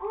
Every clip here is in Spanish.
Oh.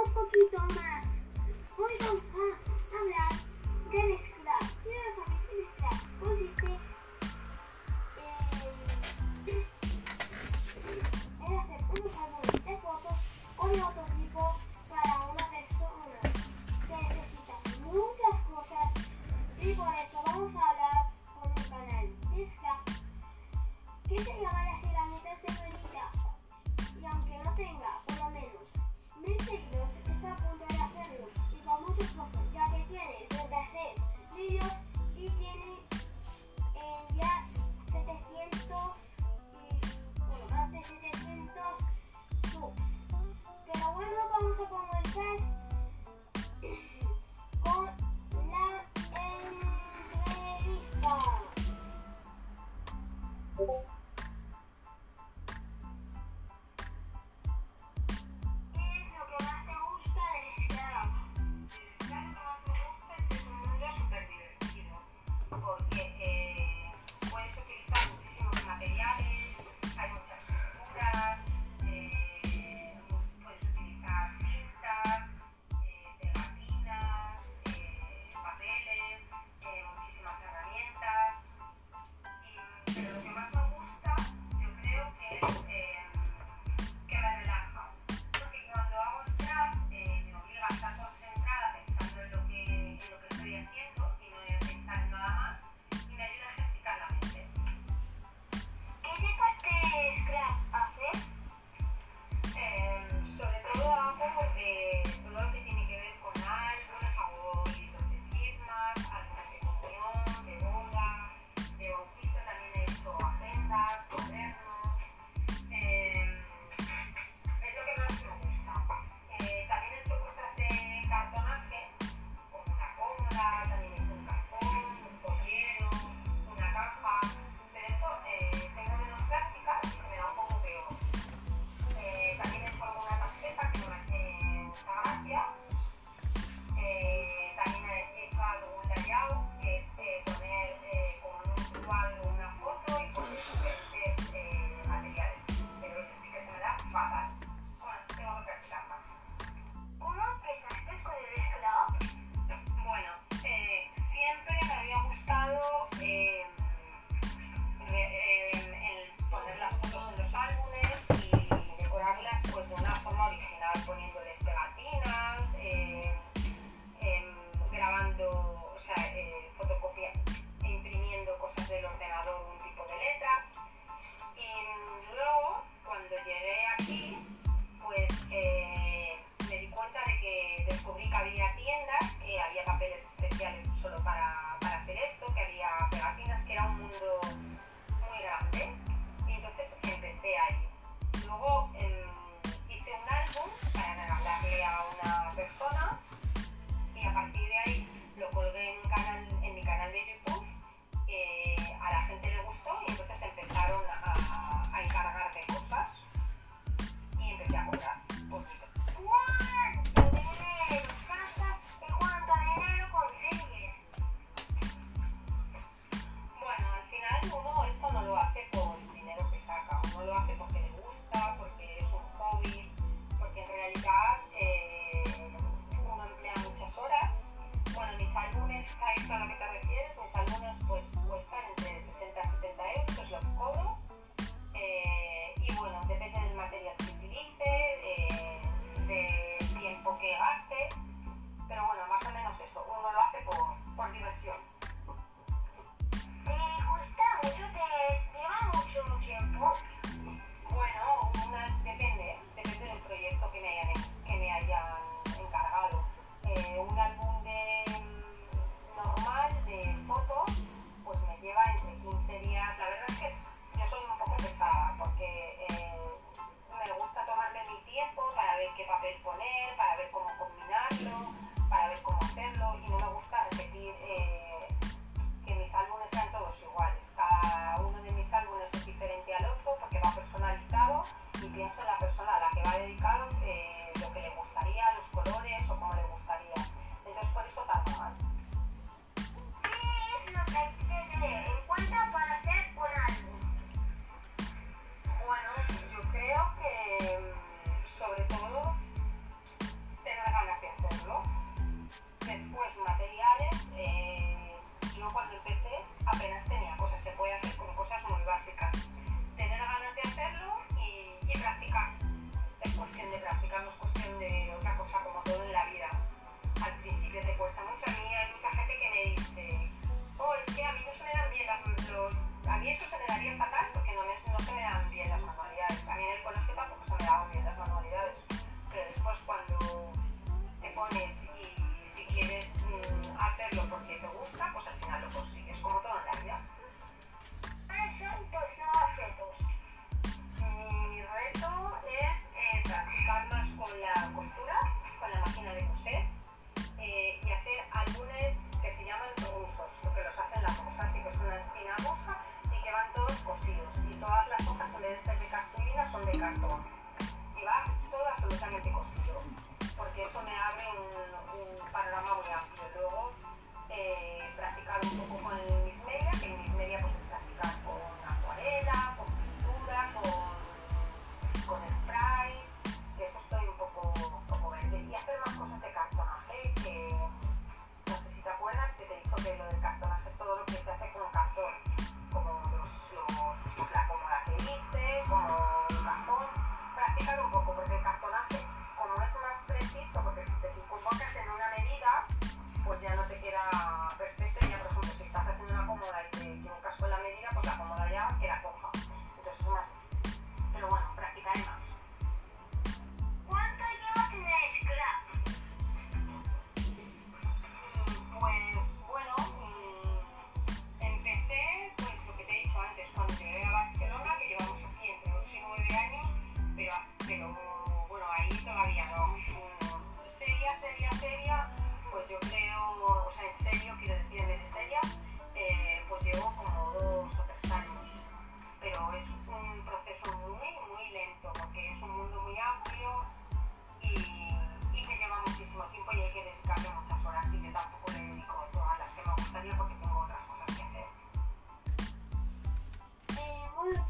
acción.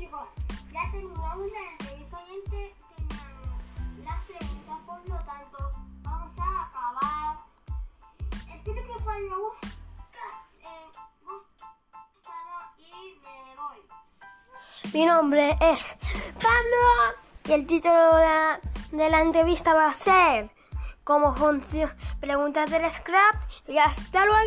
chicos, ya terminamos la entrevista y teníamos las preguntas, por lo tanto, vamos a acabar. Espero que os haya gustado y me voy. Mi nombre es Pablo y el título de la, de la entrevista va a ser cómo funciona preguntas del scrap y hasta luego.